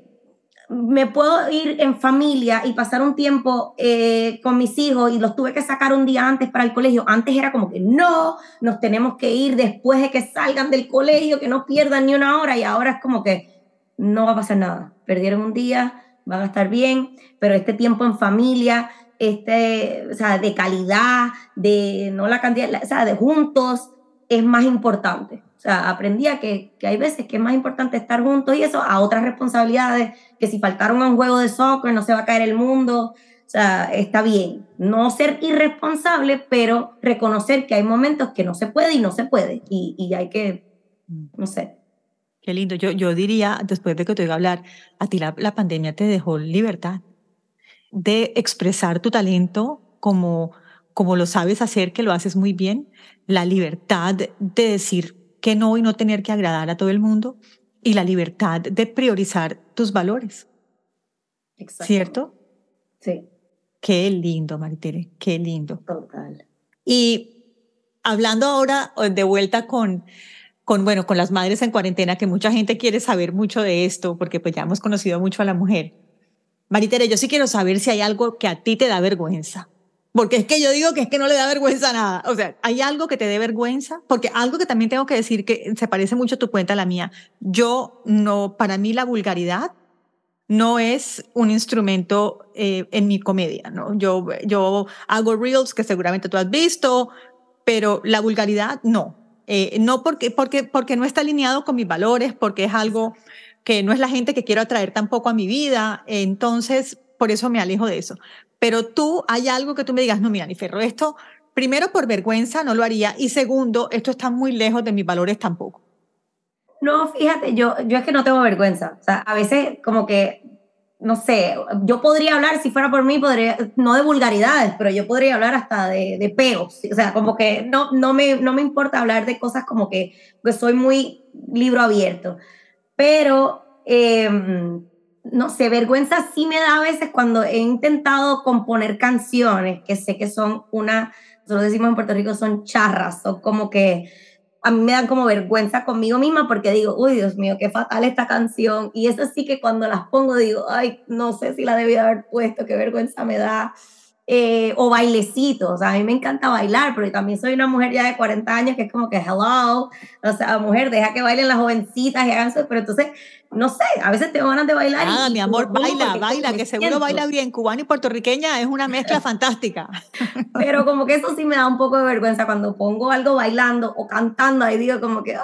me puedo ir en familia y pasar un tiempo eh, con mis hijos y los tuve que sacar un día antes para el colegio. Antes era como que no, nos tenemos que ir después de que salgan del colegio, que no pierdan ni una hora y ahora es como que no va a pasar nada. Perdieron un día, van a estar bien, pero este tiempo en familia, este, o sea, de calidad, de no la cantidad, o sea, de juntos, es más importante. O sea, aprendía que, que hay veces que es más importante estar juntos y eso a otras responsabilidades, que si faltaron a un juego de soccer no se va a caer el mundo. O sea, está bien. No ser irresponsable, pero reconocer que hay momentos que no se puede y no se puede. Y, y hay que, no sé. Qué lindo. Yo, yo diría, después de que te oiga hablar, a ti la, la pandemia te dejó libertad de expresar tu talento como, como lo sabes hacer, que lo haces muy bien, la libertad de decir que no y no tener que agradar a todo el mundo y la libertad de priorizar tus valores. Exacto. ¿Cierto? Sí. Qué lindo, Maritere, qué lindo. Total. Y hablando ahora de vuelta con, con, bueno, con las madres en cuarentena, que mucha gente quiere saber mucho de esto, porque pues ya hemos conocido mucho a la mujer. Maritere, yo sí quiero saber si hay algo que a ti te da vergüenza. Porque es que yo digo que es que no le da vergüenza nada. O sea, ¿hay algo que te dé vergüenza? Porque algo que también tengo que decir que se parece mucho a tu cuenta a la mía. Yo no, para mí la vulgaridad no es un instrumento eh, en mi comedia, ¿no? Yo, yo hago reels que seguramente tú has visto, pero la vulgaridad no. Eh, no porque, porque, porque no está alineado con mis valores, porque es algo que no es la gente que quiero atraer tampoco a mi vida. Entonces, por eso me alejo de eso pero tú hay algo que tú me digas, no, mira, ni Ferro, esto, primero por vergüenza no lo haría y segundo, esto está muy lejos de mis valores tampoco. No, fíjate, yo, yo es que no tengo vergüenza. O sea, a veces como que, no sé, yo podría hablar, si fuera por mí, podría, no de vulgaridades, pero yo podría hablar hasta de, de peos. O sea, como que no, no, me, no me importa hablar de cosas como que, pues soy muy libro abierto. Pero eh, no sé, vergüenza sí me da a veces cuando he intentado componer canciones que sé que son una, nosotros decimos en Puerto Rico, son charras, son como que a mí me dan como vergüenza conmigo misma porque digo, uy, Dios mío, qué fatal esta canción. Y eso sí que cuando las pongo digo, ay, no sé si la debí haber puesto, qué vergüenza me da. Eh, o bailecitos, a mí me encanta bailar, porque también soy una mujer ya de 40 años que es como que, hello, o sea, mujer, deja que bailen las jovencitas y hagan eso, pero entonces, no sé, a veces tengo ganas de bailar. Ah, mi amor, baila, baila, que seguro baila bien, cubana y puertorriqueña es una mezcla fantástica. Pero como que eso sí me da un poco de vergüenza cuando pongo algo bailando o cantando, ahí digo como que, ay,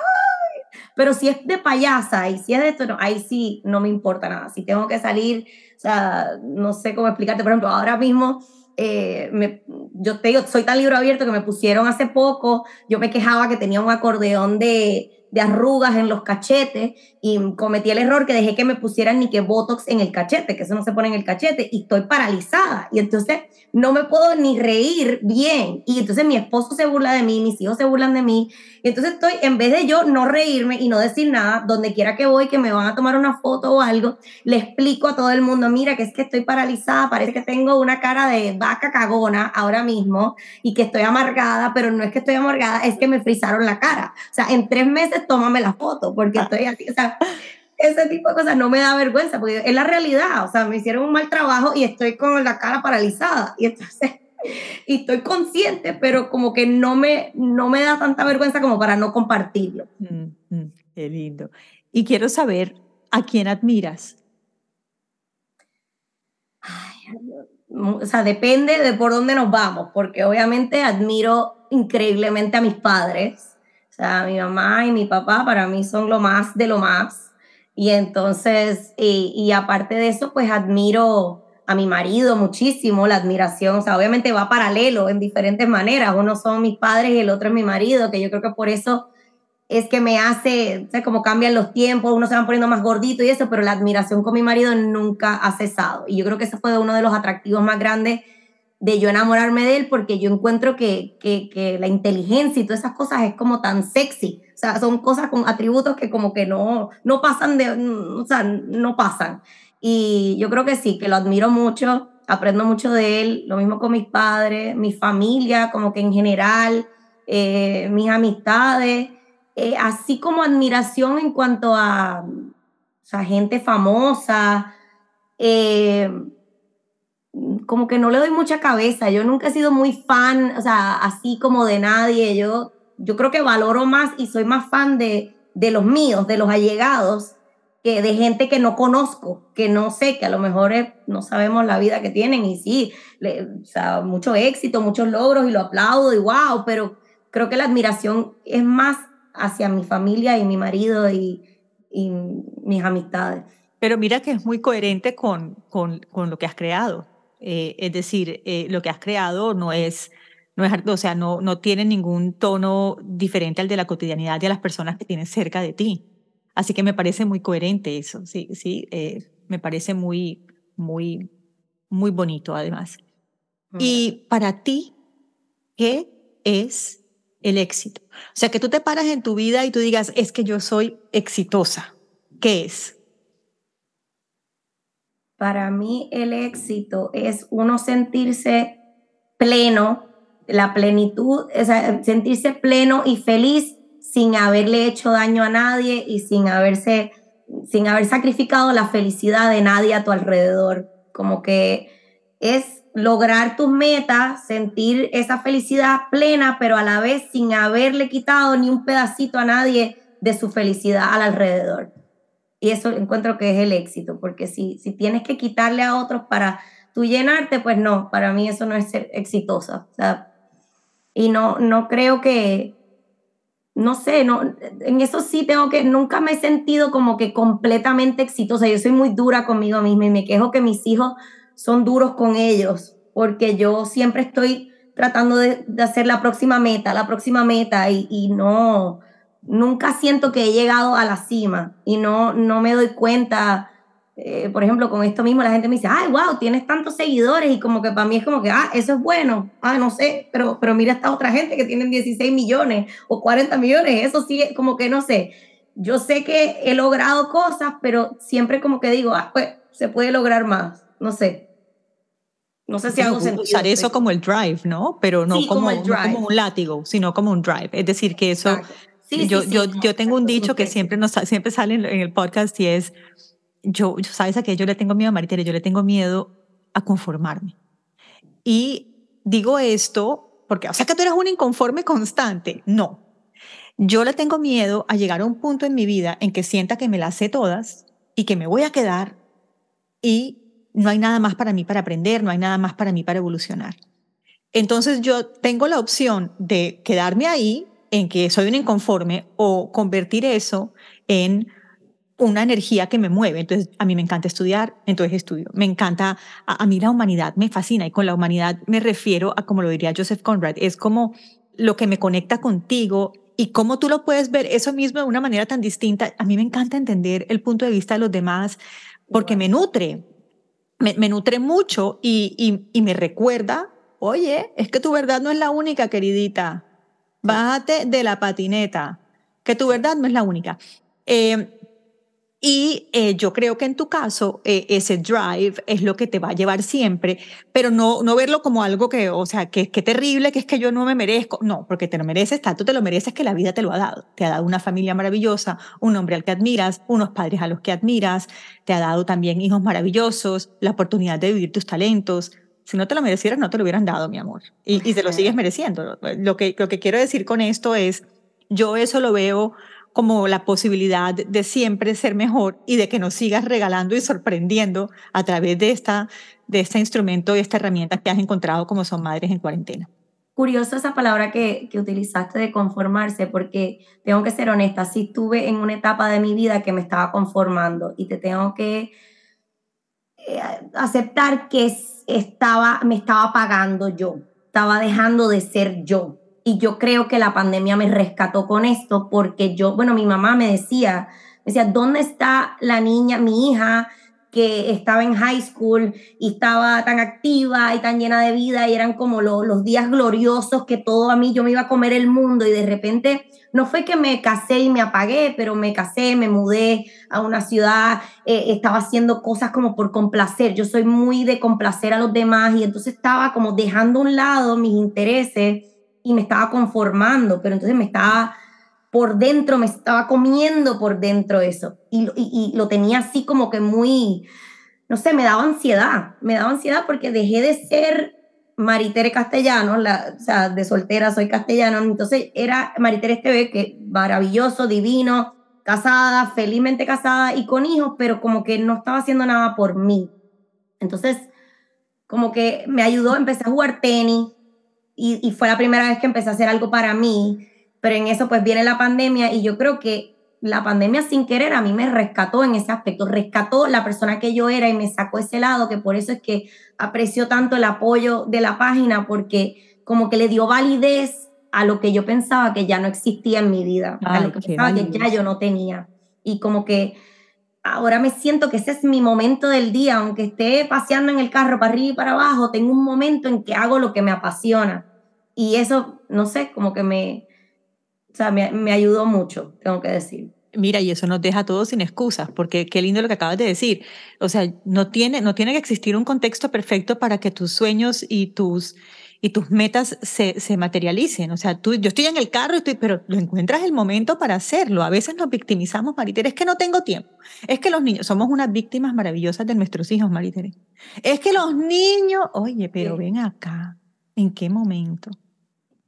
pero si es de payasa y si es de esto, no, ahí sí no me importa nada, si tengo que salir, o sea, no sé cómo explicarte, por ejemplo, ahora mismo eh, yo te digo, soy tan libro abierto que me pusieron hace poco, yo me quejaba que tenía un acordeón de, de arrugas en los cachetes y cometí el error que dejé que me pusieran ni que Botox en el cachete, que eso no se pone en el cachete, y estoy paralizada. Y entonces no me puedo ni reír bien. Y entonces mi esposo se burla de mí, mis hijos se burlan de mí. Y entonces estoy, en vez de yo no reírme y no decir nada, donde quiera que voy, que me van a tomar una foto o algo, le explico a todo el mundo, mira, que es que estoy paralizada, parece que tengo una cara de vaca cagona ahora mismo y que estoy amargada, pero no es que estoy amargada, es que me frizaron la cara. O sea, en tres meses tómame la foto, porque estoy así, o sea, ese tipo de cosas no me da vergüenza, porque es la realidad, o sea, me hicieron un mal trabajo y estoy con la cara paralizada, y entonces, y estoy consciente, pero como que no me, no me da tanta vergüenza como para no compartirlo. Mm, mm, qué lindo. Y quiero saber, ¿a quién admiras? o sea, depende de por dónde nos vamos, porque obviamente admiro increíblemente a mis padres, sea, mi mamá y mi papá para mí son lo más de lo más. Y entonces, y, aparte de eso, pues admiro a mi marido muchísimo, la admiración, o sea, obviamente va paralelo en diferentes maneras. Uno son mis padres y el otro es mi marido, que yo creo que por eso es que me hace, o sea, como cambian los tiempos, uno se van poniendo más gordito y eso, pero la admiración con mi marido nunca ha cesado. Y yo creo que ese fue uno de los atractivos más grandes de yo enamorarme de él, porque yo encuentro que, que, la inteligencia y todas esas cosas es como tan sexy. O sea, son cosas con atributos que como que no, no pasan de, o sea, no pasan. Y yo creo que sí, que lo admiro mucho, aprendo mucho de él, lo mismo con mis padres, mi familia, como que en general, eh, mis amistades, eh, así como admiración en cuanto a o gente famosa, eh, como que no le doy mucha cabeza, yo nunca he sido muy fan, o sea, así como de nadie, yo yo creo que valoro más y soy más fan de, de los míos, de los allegados, que de gente que no conozco, que no sé, que a lo mejor no sabemos la vida que tienen y sí, o sea, mucho éxito, muchos logros y lo aplaudo y wow, pero creo que la admiración es más hacia mi familia y mi marido y, y mis amistades. Pero mira que es muy coherente con, con, con lo que has creado. Eh, es decir, eh, lo que has creado no es no es, o sea, no, no tiene ningún tono diferente al de la cotidianidad de las personas que tienes cerca de ti. Así que me parece muy coherente eso, sí, sí, eh, me parece muy, muy, muy bonito además. Y para ti, ¿qué es el éxito? O sea, que tú te paras en tu vida y tú digas, es que yo soy exitosa. ¿Qué es? Para mí el éxito es uno sentirse pleno la plenitud, o sea, sentirse pleno y feliz sin haberle hecho daño a nadie y sin haberse, sin haber sacrificado la felicidad de nadie a tu alrededor. Como que es lograr tus metas, sentir esa felicidad plena, pero a la vez sin haberle quitado ni un pedacito a nadie de su felicidad al alrededor. Y eso encuentro que es el éxito, porque si, si tienes que quitarle a otros para tú llenarte, pues no, para mí eso no es ser exitosa. O sea, y no, no creo que, no sé, no, en eso sí tengo que, nunca me he sentido como que completamente exitosa. Yo soy muy dura conmigo misma y me quejo que mis hijos son duros con ellos, porque yo siempre estoy tratando de, de hacer la próxima meta, la próxima meta y, y, no, nunca siento que he llegado a la cima y no, no me doy cuenta eh, por ejemplo, con esto mismo la gente me dice, ay, wow, tienes tantos seguidores y como que para mí es como que, ah, eso es bueno, ah, no sé, pero, pero mira esta otra gente que tienen 16 millones o 40 millones, eso sí, como que no sé, yo sé que he logrado cosas, pero siempre como que digo, ah, pues se puede lograr más, no sé. No sé si hago sentido. Usar eso como el drive, ¿no? Pero no, como, como, un látigo, sino como un drive. Es decir, que eso Sí, yo, yo, yo tengo un dicho que siempre, nos, siempre sale en el podcast y es, yo, sabes a qué yo le tengo miedo a Maritere, yo le tengo miedo a conformarme. Y digo esto porque, o sea, que tú eres un inconforme constante. No. Yo le tengo miedo a llegar a un punto en mi vida en que sienta que me las sé todas y que me voy a quedar y no hay nada más para mí para aprender, no hay nada más para mí para evolucionar. Entonces yo tengo la opción de quedarme ahí en que soy un inconforme o convertir eso en una energía que me mueve. Entonces, a mí me encanta estudiar, entonces estudio. Me encanta, a, mí la humanidad me fascina y con la humanidad me refiero a, como lo diría Joseph Conrad, es como lo que me conecta contigo y cómo tú lo puedes ver eso mismo de una manera tan distinta. A mí me encanta entender el punto de vista de los demás porque me nutre, me, nutre mucho y, y me recuerda, oye, es que tu verdad no es la única, queridita. Bájate de la patineta, que tu verdad no es la única. Eh, y eh, yo creo que en tu caso, eh, ese drive es lo que te va a llevar siempre, pero no, no verlo como algo que, o sea, que, que terrible, que es que yo no me merezco. No, porque te lo mereces, tanto te lo mereces que la vida te lo ha dado. Te ha dado una familia maravillosa, un hombre al que admiras, unos padres a los que admiras, te ha dado también hijos maravillosos, la oportunidad de vivir tus talentos. Si no te lo merecieras, no te lo hubieran dado, mi amor. Y, y te lo sigues mereciendo. Lo que, lo que quiero decir con esto es, yo eso lo veo como la posibilidad de siempre ser mejor y de que nos sigas regalando y sorprendiendo a través de, esta, de este instrumento y esta herramienta que has encontrado como son madres en cuarentena. Curioso esa palabra que, que utilizaste de conformarse, porque tengo que ser honesta, sí estuve en una etapa de mi vida que me estaba conformando y te tengo que aceptar que estaba, me estaba pagando yo, estaba dejando de ser yo y yo creo que la pandemia me rescató con esto porque yo, bueno, mi mamá me decía, me decía, ¿dónde está la niña, mi hija? que estaba en high school y estaba tan activa y tan llena de vida y eran como los días gloriosos que todo a mí yo me iba a comer el mundo y de repente no fue que me casé y me apagué, pero me casé, me mudé a una ciudad, eh, estaba haciendo cosas como por complacer, yo soy muy de complacer a los demás y entonces estaba como dejando a un lado mis intereses y me estaba conformando, pero entonces me estaba por dentro, me estaba comiendo por dentro eso. Y, y, lo tenía así como que muy, no sé, me daba ansiedad, me daba ansiedad porque dejé de ser Maritere Castellano, la, o sea, de soltera soy castellano, entonces era Maritere Esteve, que maravilloso, divino, casada, felizmente casada y con hijos, pero como que no estaba haciendo nada por mí. Entonces, como que me ayudó, empecé a jugar tenis, y, fue la primera vez que empecé a hacer algo para mí, pero en eso pues viene la pandemia y yo creo que la pandemia sin querer a mí me rescató en ese aspecto, rescató la persona que yo era y me sacó ese lado, que por eso es que aprecio tanto el apoyo de la página, porque como que le dio validez a lo que yo pensaba que ya no existía en mi vida, a lo que pensaba que ya yo no tenía. Y como que ahora me siento que ese es mi momento del día, aunque esté paseando en el carro para arriba y para abajo, tengo un momento en que hago lo que me apasiona. Y eso, no sé, como que me, o sea, me, me ayudó mucho, tengo que decir. Mira, y eso nos deja a todos sin excusas, porque qué lindo lo que acabas de decir. O sea, no tiene, no tiene que existir un contexto perfecto para que tus sueños y tus, y tus metas se, se materialicen. O sea, tú, yo estoy en el carro, estoy, pero lo encuentras el momento para hacerlo. A veces nos victimizamos, Maritere, es que no tengo tiempo. Es que los niños, somos unas víctimas maravillosas de nuestros hijos, Maritere. Es que los niños, oye, pero ven acá, ¿en qué momento?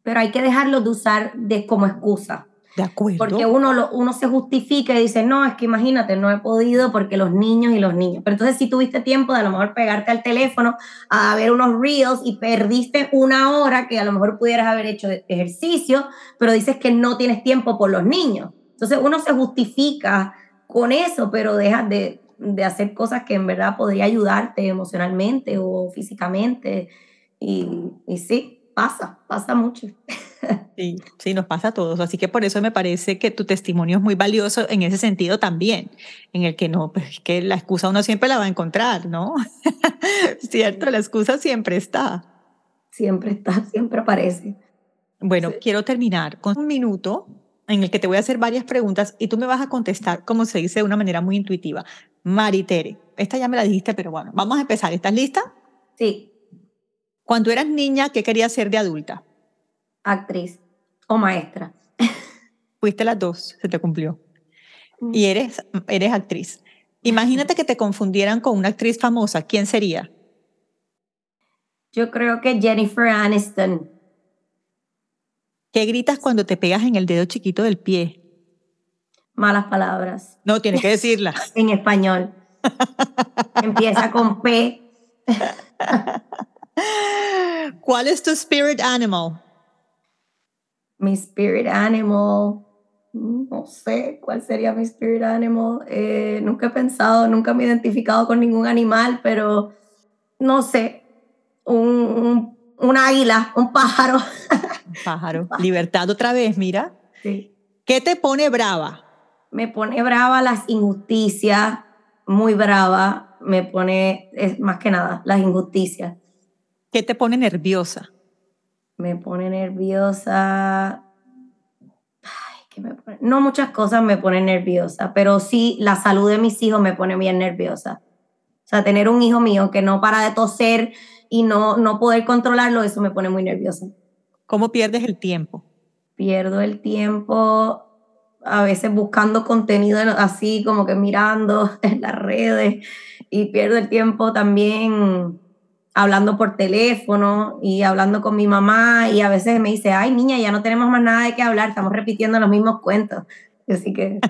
Pero hay que dejarlo de usar de, como excusa. De acuerdo. Porque uno, lo, uno se justifica y dice, no, es que imagínate, no he podido porque los niños y los niños. Pero entonces si tuviste tiempo de a lo mejor pegarte al teléfono a ver unos reels y perdiste una hora que a lo mejor pudieras haber hecho ejercicio, pero dices que no tienes tiempo por los niños. Entonces uno se justifica con eso, pero deja de, de hacer cosas que en verdad podría ayudarte emocionalmente o físicamente. Y, y sí, pasa, pasa mucho. Sí, sí, nos pasa a todos. Así que por eso me parece que tu testimonio es muy valioso en ese sentido también, en el que no, pues que la excusa uno siempre la va a encontrar, ¿no? Cierto, la excusa siempre está. Siempre está, siempre aparece. Bueno, quiero terminar con un minuto en el que te voy a hacer varias preguntas y tú me vas a contestar, como se dice, de una manera muy intuitiva. Maritere, esta ya me la dijiste, pero bueno, vamos a empezar. ¿Estás lista? Sí. Cuando eras niña, ¿qué querías ser de adulta? actriz o maestra. Fuiste las dos, se te cumplió. Y eres, eres actriz. Imagínate que te confundieran con una actriz famosa. ¿Quién sería? Yo creo que Jennifer Aniston. ¿Qué gritas cuando te pegas en el dedo chiquito del pie? Malas palabras. No, tienes que decirla. en español. Empieza con P. ¿Cuál es tu spirit animal? Mi spirit animal. No sé cuál sería mi spirit animal. Eh, nunca he pensado, nunca me he identificado con ningún animal, pero no sé. Un, un, águila, un pájaro. Un pájaro. Libertad otra vez, mira. Sí. ¿Qué te pone brava? Me pone brava las injusticias, muy brava. Me pone, es, más que nada, las injusticias. ¿Qué te pone nerviosa? Me pone nerviosa. No muchas cosas me ponen nerviosa, pero sí la salud de mis hijos me pone bien nerviosa. O sea, tener un hijo mío que no para de toser y no, no poder controlarlo, eso me pone muy nerviosa. ¿Cómo pierdes el tiempo? Pierdo el tiempo a veces buscando contenido así como que mirando en las redes y pierdo el tiempo también hablando por teléfono y hablando con mi mamá y a veces me dice, ay niña, ya no tenemos más nada de qué hablar, estamos repitiendo los mismos cuentos. Así que...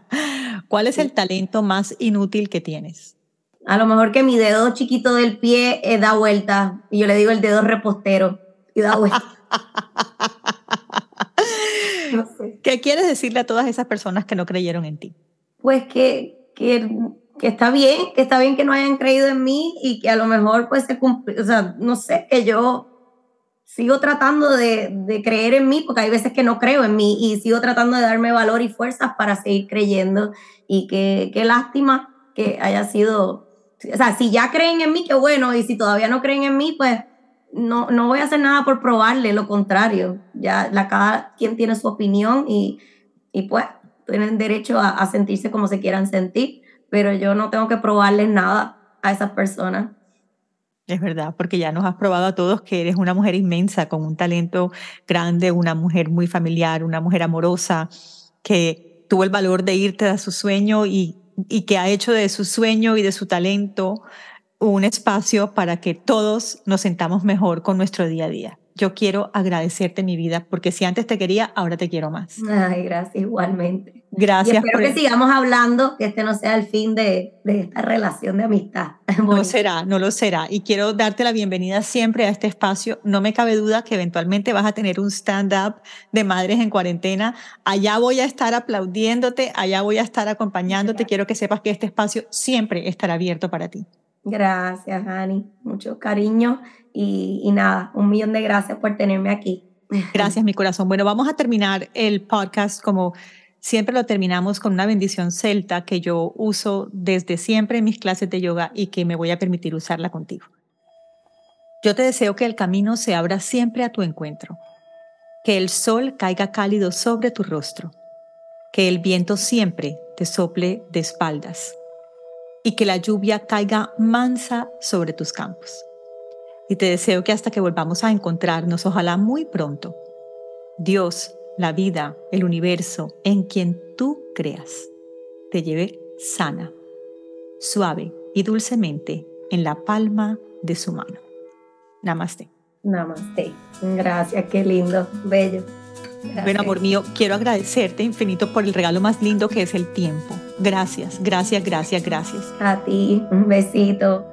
¿Cuál es el talento más inútil que tienes? A lo mejor que mi dedo chiquito del pie eh, da vuelta y yo le digo el dedo repostero y da vuelta. ¿Qué quieres decirle a todas esas personas que no creyeron en ti? Pues que, que que está bien, que está bien que no hayan creído en mí y que a lo mejor pues se cumple, o sea, no sé, que yo sigo tratando de, de, creer en mí, porque hay veces que no creo en mí y sigo tratando de darme valor y fuerzas para seguir creyendo. Y que qué lástima que haya sido, o sea, si ya creen en mí, qué bueno, y si todavía no creen en mí, pues no, no voy a hacer nada por probarle, lo contrario, ya la, cada quien tiene su opinión y, y pues tienen derecho a, a sentirse como se quieran sentir pero yo no tengo que probarles nada a esas personas. Es verdad, porque ya nos has probado a todos que eres una mujer inmensa, con un talento grande, una mujer muy familiar, una mujer amorosa, que tuvo el valor de irte a su sueño y, y que ha hecho de su sueño y de su talento un espacio para que todos nos sentamos mejor con nuestro día a día. Yo quiero agradecerte mi vida, porque si antes te quería, ahora te quiero más. Ay, gracias, igualmente. Gracias. Y espero que sigamos hablando, que este no sea el fin de, de esta relación de amistad. No será, no lo será. Y quiero darte la bienvenida siempre a este espacio. No me cabe duda que eventualmente vas a tener un stand-up de madres en cuarentena. Allá voy a estar aplaudiéndote, allá voy a estar acompañándote. Quiero que sepas que este espacio siempre estará abierto para ti. Gracias, Ani. Mucho cariño y, nada, un millón de gracias por tenerme aquí. Gracias, mi corazón. Bueno, vamos a terminar el podcast como siempre lo terminamos con una bendición celta que yo uso desde siempre en mis clases de yoga y que me voy a permitir usarla contigo. Yo te deseo que el camino se abra siempre a tu encuentro, que el sol caiga cálido sobre tu rostro, que el viento siempre te sople de espaldas y que la lluvia caiga mansa sobre tus campos. Y te deseo que hasta que volvamos a encontrarnos, ojalá muy pronto, Dios la vida, el universo, en quien tú creas, te lleve sana, suave y dulcemente en la palma de su mano. Namaste. Namaste. Gracias, qué lindo, bello. Bueno, amor mío, quiero agradecerte infinito por el regalo más lindo que es el tiempo. Gracias, gracias, gracias, gracias. A ti, un besito.